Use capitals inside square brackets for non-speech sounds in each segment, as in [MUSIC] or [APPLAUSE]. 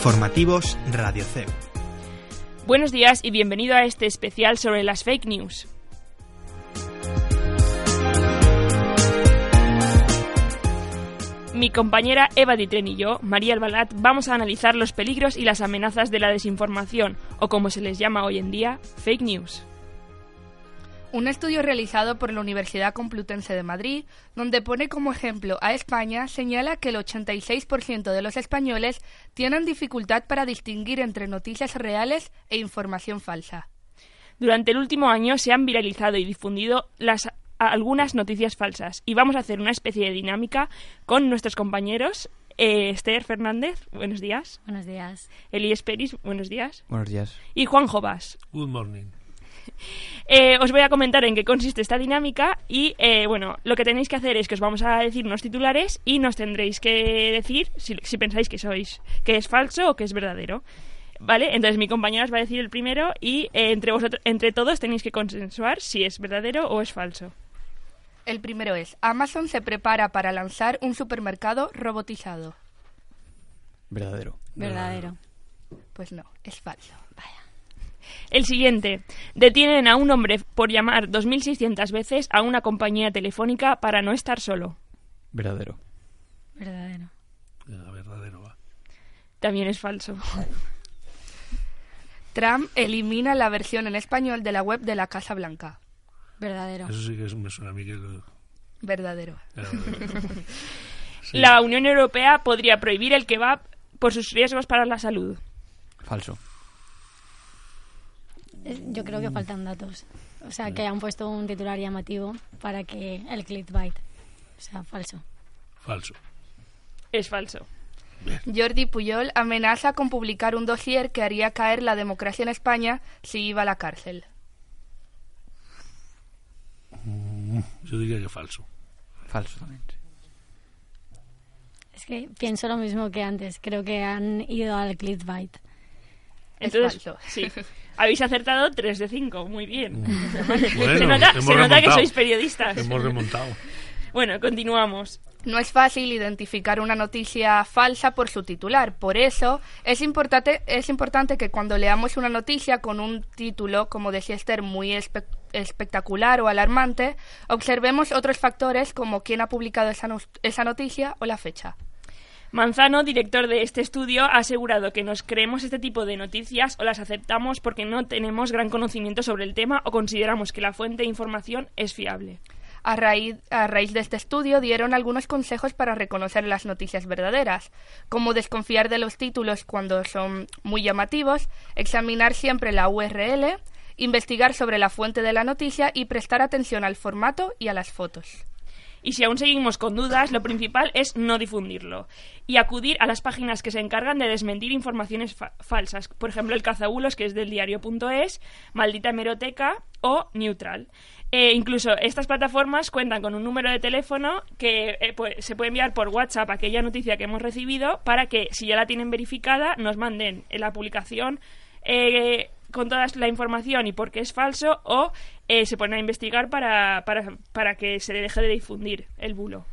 Informativos Radio CEU. Buenos días y bienvenido a este especial sobre las fake news. Mi compañera Eva Ditren y yo, María Albalat, vamos a analizar los peligros y las amenazas de la desinformación, o como se les llama hoy en día, fake news. Un estudio realizado por la Universidad Complutense de Madrid, donde pone como ejemplo a España, señala que el 86% de los españoles tienen dificultad para distinguir entre noticias reales e información falsa. Durante el último año se han viralizado y difundido las algunas noticias falsas y vamos a hacer una especie de dinámica con nuestros compañeros eh, Esther Fernández, buenos días. Buenos días. Elías Peris, buenos días. Buenos días. Y Juan Jovas. Good morning. [LAUGHS] Eh, os voy a comentar en qué consiste esta dinámica y, eh, bueno, lo que tenéis que hacer es que os vamos a decir unos titulares y nos tendréis que decir si, si pensáis que sois que es falso o que es verdadero. ¿Vale? Entonces mi compañera os va a decir el primero y eh, entre vosotros, entre todos tenéis que consensuar si es verdadero o es falso. El primero es, Amazon se prepara para lanzar un supermercado robotizado. Verdadero. Verdadero. Pues no, es falso. Vaya. El siguiente. Detienen a un hombre por llamar 2.600 veces a una compañía telefónica para no estar solo. Verdadero. Verdadero. Verdadero va. También es falso. [LAUGHS] Trump elimina la versión en español de la web de la Casa Blanca. Verdadero. Eso sí que es- me suena a mí que... lo- Verdadero. ya, verdadero. Sí. [LAUGHS] La Unión Europea podría prohibir el kebab por sus riesgos para la salud. Falso. Eh, Yo creo que faltan datos. O sea, que han puesto un titular llamativo para que el clickbait. O sea, falso. Falso. Es falso. Jordi Puyol amenaza con publicar un dossier que haría caer la democracia en España si iba a la cárcel. Yo diría que falso. Falso también. Es que pienso lo mismo que antes. Creo que han ido al clickbait. Es Entonces, falso. sí. [LAUGHS] Habéis acertado 3 de 5. Muy bien. Bueno, [LAUGHS] se nota, hemos se nota que sois periodistas. Hemos remontado. Bueno, continuamos. No es fácil identificar una noticia falsa por su titular. Por eso es importante, es importante que cuando leamos una noticia con un título, como decía Esther, muy espe- espectacular o alarmante, observemos otros factores como quién ha publicado esa, no- esa noticia o la fecha. Manzano, director de este estudio, ha asegurado que nos creemos este tipo de noticias o las aceptamos porque no tenemos gran conocimiento sobre el tema o consideramos que la fuente de información es fiable. A raíz, de este estudio dieron algunos consejos para reconocer las noticias verdaderas, como desconfiar de los títulos cuando son muy llamativos, examinar siempre la URL, investigar sobre la fuente de la noticia y prestar atención al formato y a las fotos. Y si aún seguimos con dudas, lo principal es no difundirlo y acudir a las páginas que se encargan de desmentir informaciones fa- falsas. Por ejemplo, el cazabulos, que es del diario.es, Maldita Hemeroteca o Neutral. Eh, incluso estas plataformas cuentan con un número de teléfono que eh, pues, se puede enviar por WhatsApp aquella noticia que hemos recibido para que, si ya la tienen verificada, nos manden en la publicación eh, con toda la información y por qué es falso o eh, se ponen a investigar para, para, para que se deje de difundir el bulo.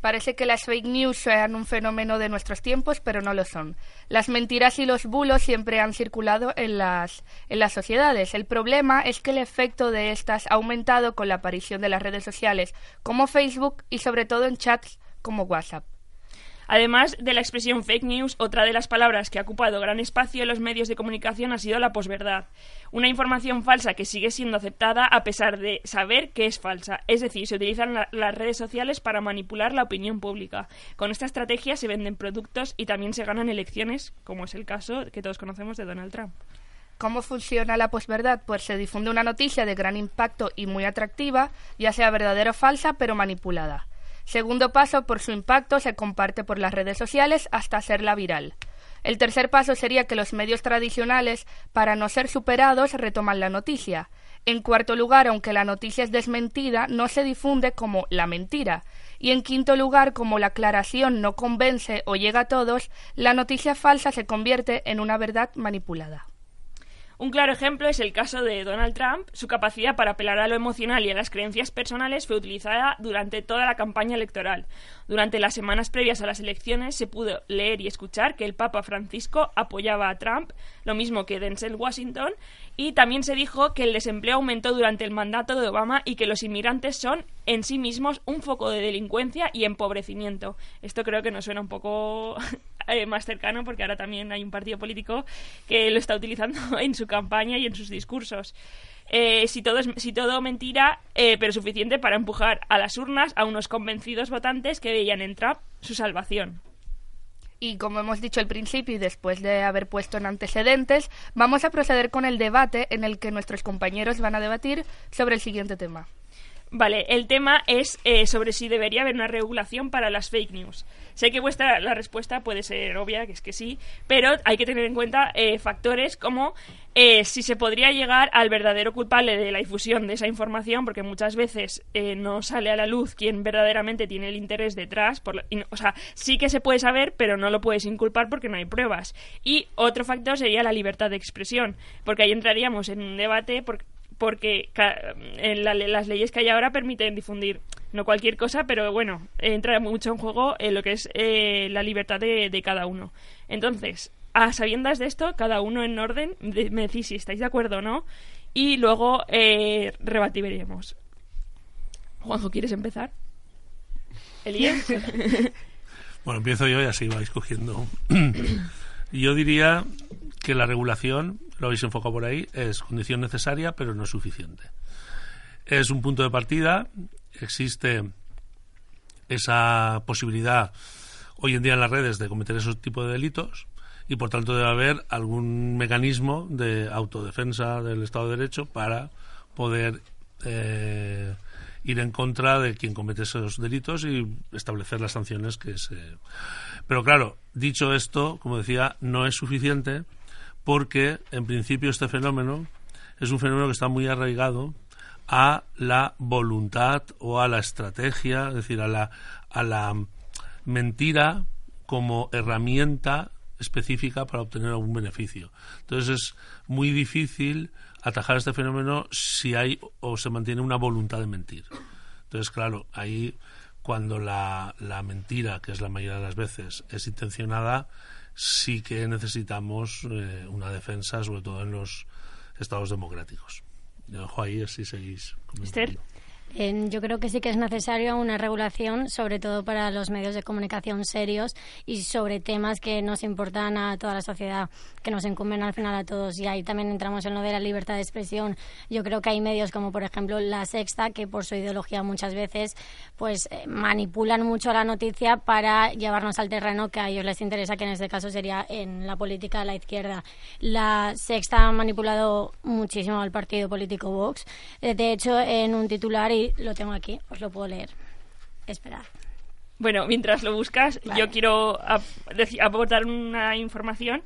Parece que las fake news sean un fenómeno de nuestros tiempos, pero no lo son. Las mentiras y los bulos siempre han circulado en las, en las sociedades. El problema es que el efecto de estas ha aumentado con la aparición de las redes sociales como Facebook y sobre todo en chats como WhatsApp. Además de la expresión fake news, otra de las palabras que ha ocupado gran espacio en los medios de comunicación ha sido la posverdad. Una información falsa que sigue siendo aceptada a pesar de saber que es falsa. Es decir, se utilizan la- las redes sociales para manipular la opinión pública. Con esta estrategia se venden productos y también se ganan elecciones, como es el caso que todos conocemos de Donald Trump. ¿Cómo funciona la posverdad? Pues se difunde una noticia de gran impacto y muy atractiva, ya sea verdadera o falsa, pero manipulada. Segundo paso, por su impacto, se comparte por las redes sociales hasta hacerla viral. El tercer paso sería que los medios tradicionales, para no ser superados, retoman la noticia. En cuarto lugar, aunque la noticia es desmentida, no se difunde como la mentira. Y en quinto lugar, como la aclaración no convence o llega a todos, la noticia falsa se convierte en una verdad manipulada. Un claro ejemplo es el caso de Donald Trump. Su capacidad para apelar a lo emocional y a las creencias personales fue utilizada durante toda la campaña electoral. Durante las semanas previas a las elecciones se pudo leer y escuchar que el Papa Francisco apoyaba a Trump, lo mismo que Denzel Washington, y también se dijo que el desempleo aumentó durante el mandato de Obama y que los inmigrantes son en sí mismos un foco de delincuencia y empobrecimiento. Esto creo que nos suena un poco eh, más cercano porque ahora también hay un partido político que lo está utilizando [LAUGHS] en su campaña y en sus discursos. Eh, si, todo es, si todo mentira, eh, pero suficiente para empujar a las urnas a unos convencidos votantes que veían en Trump su salvación. Y como hemos dicho al principio y después de haber puesto en antecedentes, vamos a proceder con el debate en el que nuestros compañeros van a debatir sobre el siguiente tema. Vale, el tema es eh, sobre si debería haber una regulación para las fake news. Sé que vuestra la respuesta puede ser obvia, que es que sí, pero hay que tener en cuenta eh, factores como eh, si se podría llegar al verdadero culpable de la difusión de esa información, porque muchas veces no sale a la luz quién verdaderamente tiene el interés detrás. Por, y, o sea, sí que se puede saber, pero no lo puedes inculpar porque no hay pruebas. Y otro factor sería la libertad de expresión, porque ahí entraríamos en un debate porque porque en las leyes que hay ahora permiten difundir no cualquier cosa, pero bueno, entra mucho en juego en lo que es eh, la libertad de, cada uno. Entonces, a sabiendas de esto, cada uno en orden, me decís si estáis de acuerdo o no, y luego eh, rebatiremos. Juanjo, ¿quieres empezar? Elías. [LAUGHS] bueno, empiezo yo y así vais cogiendo. [CLEARS THROAT] yo diría que la regulación lo habéis enfocado por ahí, es condición necesaria, pero no es suficiente. Es un punto de partida, existe esa posibilidad hoy en día en las redes de cometer esos tipos de delitos y por tanto debe haber algún mecanismo de autodefensa del Estado de Derecho para poder eh, ir en contra de quien comete esos delitos y establecer las sanciones que se. Pero claro, dicho esto, como decía, no es suficiente porque en principio este fenómeno es un fenómeno que está muy arraigado a la voluntad o a la estrategia, es decir, a la, a la mentira como herramienta específica para obtener algún beneficio. Entonces es muy difícil atajar este fenómeno si hay o se mantiene una voluntad de mentir. Entonces, claro, ahí cuando la, la mentira, que es la mayoría de las veces, es intencionada, sí que necesitamos eh, una defensa, sobre todo en los estados democráticos. Dejo ahí si seguís. Esther yo creo que sí que es necesario una regulación, sobre todo para los medios de comunicación serios y sobre temas que nos importan a toda la sociedad, que nos incumben al final a todos. Y ahí también entramos en lo de la libertad de expresión. Yo creo que hay medios como, por ejemplo, La Sexta, que por su ideología muchas veces pues eh, manipulan mucho la noticia para llevarnos al terreno que a ellos les interesa, que en este caso sería en la política de la izquierda. La Sexta ha manipulado muchísimo al partido político Vox. Eh, de hecho, en un titular lo tengo aquí, os lo puedo leer. Esperad. Bueno, mientras lo buscas, yo quiero aportar una información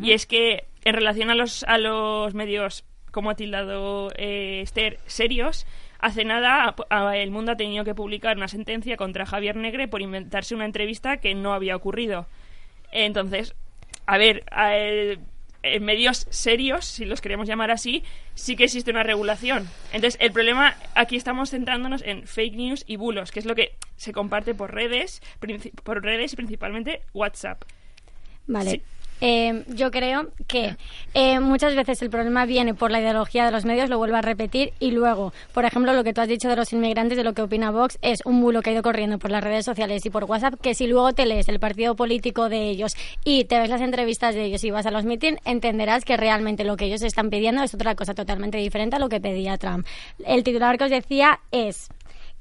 y es que en relación a los, a los medios, como ha tildado eh, Esther, serios, hace nada El Mundo ha tenido que publicar una sentencia contra Javier Negre por inventarse una entrevista que no había ocurrido. Entonces, a ver, en medios serios, si los queremos llamar así, sí que existe una regulación. Entonces, el problema, aquí estamos centrándonos en fake news y bulos, que es lo que se comparte por redes, por redes y principalmente WhatsApp. Vale. Eh, yo creo que eh, muchas veces el problema viene por la ideología de los medios, lo vuelvo a repetir, y luego, por ejemplo, lo que tú has dicho de los inmigrantes, de lo que opina Vox, es un bulo que ha ido corriendo por las redes sociales y por WhatsApp, que si luego te lees el partido político de ellos y te ves las entrevistas de ellos y vas a los mítines, entenderás que realmente lo que ellos están pidiendo es otra cosa totalmente diferente a lo que pedía Trump. El titular que os decía es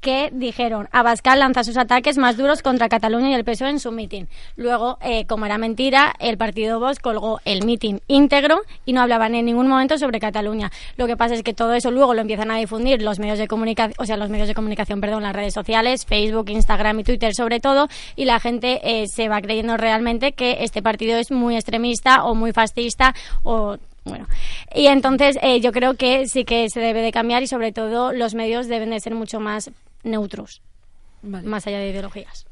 que dijeron Abascal lanza sus ataques más duros contra Cataluña y el PSOE en su mitin. Luego, eh, como era mentira, el partido Vox colgó el mitin íntegro y no hablaban en ningún momento sobre Cataluña. Lo que pasa es que todo eso luego lo empiezan a difundir los medios de comunicación, o sea, los medios de comunicación, perdón, las redes sociales, Facebook, Instagram y Twitter sobre todo, y la gente eh, se va creyendo realmente que este partido es muy extremista o muy fascista o bueno, y entonces eh, yo creo que sí que se debe de cambiar y sobre todo los medios deben de ser mucho más neutros, más allá de ideologías.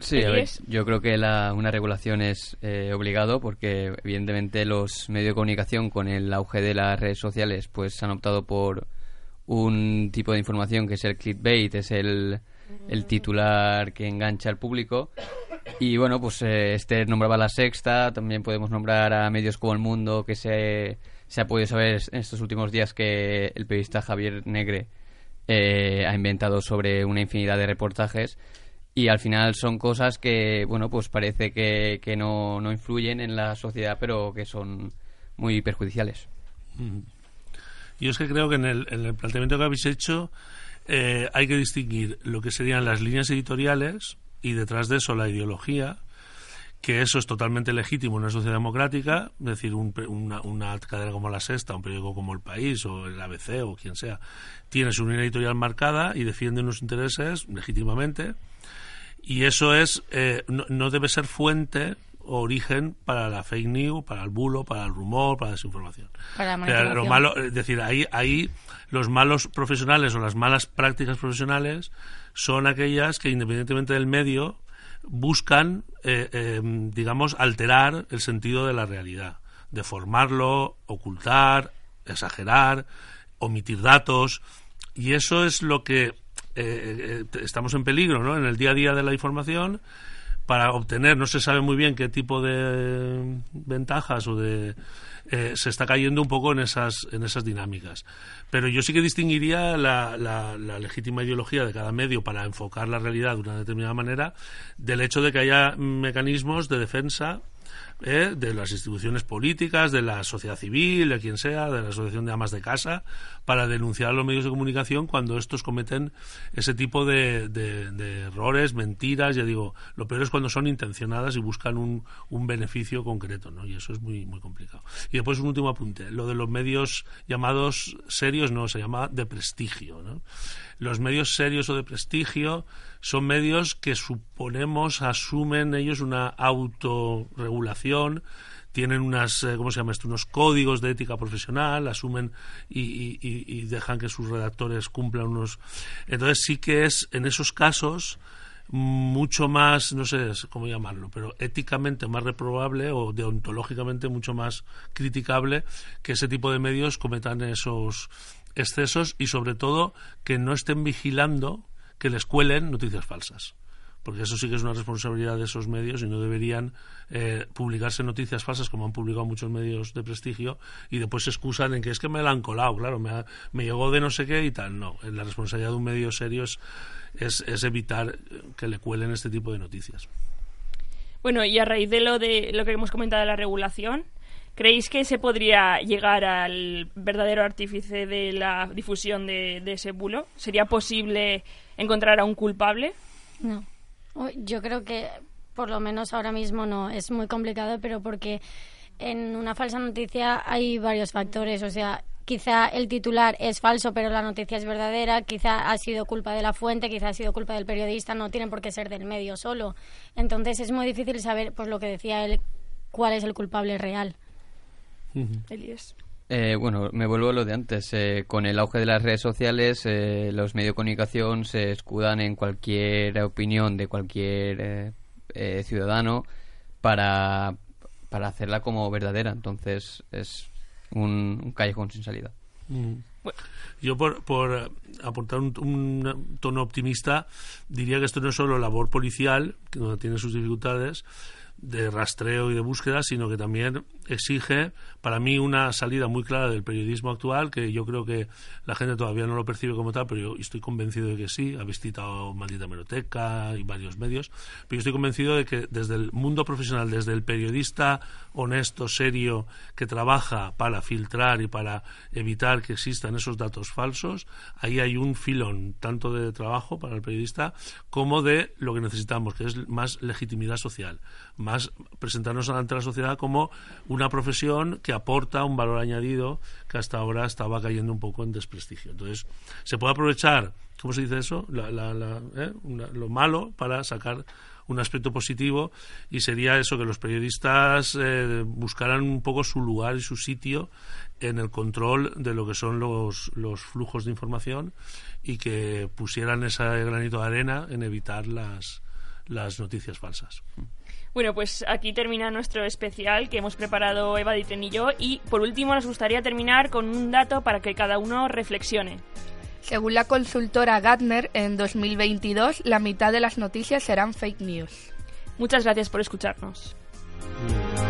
Sí, a ver, yo creo que la, una regulación es eh, obligado porque evidentemente los medios de comunicación con el auge de las redes sociales pues han optado por un tipo de información que es el clickbait, es el el titular que engancha al público. Y bueno, pues eh, este nombraba La Sexta, también podemos nombrar a medios como El Mundo, que se, se ha podido saber en estos últimos días que el periodista Javier Negre eh, ha inventado sobre una infinidad de reportajes y al final son cosas que, bueno, pues parece que, que no, no influyen en la sociedad, pero que son muy perjudiciales. Yo es que creo que en el, en el planteamiento que habéis hecho eh, hay que distinguir lo que serían las líneas editoriales y detrás de eso la ideología, que eso es totalmente legítimo en una sociedad democrática, es decir, una, una, cadena como La Sexta, un periódico como El País o el ABC o quien sea, tiene su línea editorial marcada y defiende unos intereses legítimamente, y eso es eh, no, no, debe ser fuente origen para la fake news, para el bulo, para el rumor, para la desinformación. Para lo malo, es decir, ahí, ahí los malos profesionales o las malas prácticas profesionales son aquellas que, independientemente del medio, buscan, eh, eh, digamos, alterar el sentido de la realidad, deformarlo, ocultar, exagerar, omitir datos, y eso es lo que eh, estamos en peligro, ¿no? En el día a día de la información para obtener, no se sabe muy bien qué tipo de ventajas o de eh, se está cayendo un poco en esas en esas dinámicas. Pero yo sí que distinguiría la, la, la, legítima ideología de cada medio para enfocar la realidad de una determinada manera del hecho de que haya mecanismos de defensa ¿eh? de las instituciones políticas, de la sociedad civil, de quien sea, de la asociación de amas de casa, para denunciar a los medios de comunicación cuando estos cometen ese tipo de, de, errores, mentiras. Ya digo, lo peor es cuando son intencionadas y buscan un, un beneficio concreto, ¿no? Y eso es muy, muy complicado. Y después un último apunte. Lo de los medios llamados serios no, se llama de prestigio, ¿no? Los medios serios o de prestigio son medios que suponemos asumen ellos una autorregulación tienen unas, eh, ¿cómo se llama esto? unos códigos de ética profesional, asumen y, y, dejan que sus redactores cumplan unos. Entonces sí que es en esos casos mucho más, no sé cómo llamarlo, pero éticamente más reprobable o deontológicamente mucho más criticable que ese tipo de medios cometan esos excesos y sobre todo que no estén vigilando que les cuelen noticias falsas porque eso sí que es una responsabilidad de esos medios y no deberían eh, publicarse noticias falsas como han publicado muchos medios de prestigio y después se excusan en que es que me la han colado, claro, me, me llegó de no sé qué y tal. No, la responsabilidad de un medio serio es, es, evitar que le cuelen este tipo de noticias. Bueno, y a raíz de lo, de lo que hemos comentado de la regulación, ¿Creéis que se podría llegar al verdadero artífice de la difusión de, ese bulo? ¿Sería posible encontrar a un culpable? No. Yo creo que por lo menos ahora mismo no. Es muy complicado, pero porque en una falsa noticia hay varios factores. O sea, quizá el titular es falso, pero la noticia es verdadera, quizá ha sido culpa de la fuente, quizá ha sido culpa del periodista, no tiene por qué ser del medio solo. Entonces es muy difícil saber, pues lo que decía él, cuál es el culpable real. Eh, bueno, me vuelvo a lo de antes. Eh, con el auge de las redes sociales, eh, los medios de comunicación se escudan en cualquier opinión de cualquier ciudadano para, para hacerla como verdadera. Entonces es un, callejón sin salida. Yo, por, por aportar un, un, tono optimista, diría que esto no es solo labor policial, que no tiene sus dificultades, de rastreo y de búsqueda, sino que también exige para mí una salida muy clara del periodismo actual, que yo creo que la gente todavía no lo percibe como tal, pero yo estoy convencido de que sí. Habéis citado Maldita Meroteca y varios medios, pero yo estoy convencido de que desde el mundo profesional, desde el periodista honesto, serio, que trabaja para filtrar y para evitar que existan esos datos falsos, ahí hay un filón tanto de trabajo para el periodista como de lo que necesitamos, que es más legitimidad social más presentarnos ante la sociedad como una profesión que aporta un valor añadido que hasta ahora estaba cayendo un poco en desprestigio. Entonces, se puede aprovechar, ¿cómo se dice eso? ¿eh? lo malo para sacar un aspecto positivo y sería eso que los periodistas eh, buscaran un poco su lugar y su sitio en el control de lo que son los, los flujos de información y que pusieran ese granito de arena en evitar las, las noticias falsas. Bueno, pues aquí termina nuestro especial que hemos preparado Eva Ditren y yo. Y por último, nos gustaría terminar con un dato para que cada uno reflexione. Según la consultora Gartner, en 2022 la mitad de las noticias serán fake news. Muchas gracias por escucharnos. Mm.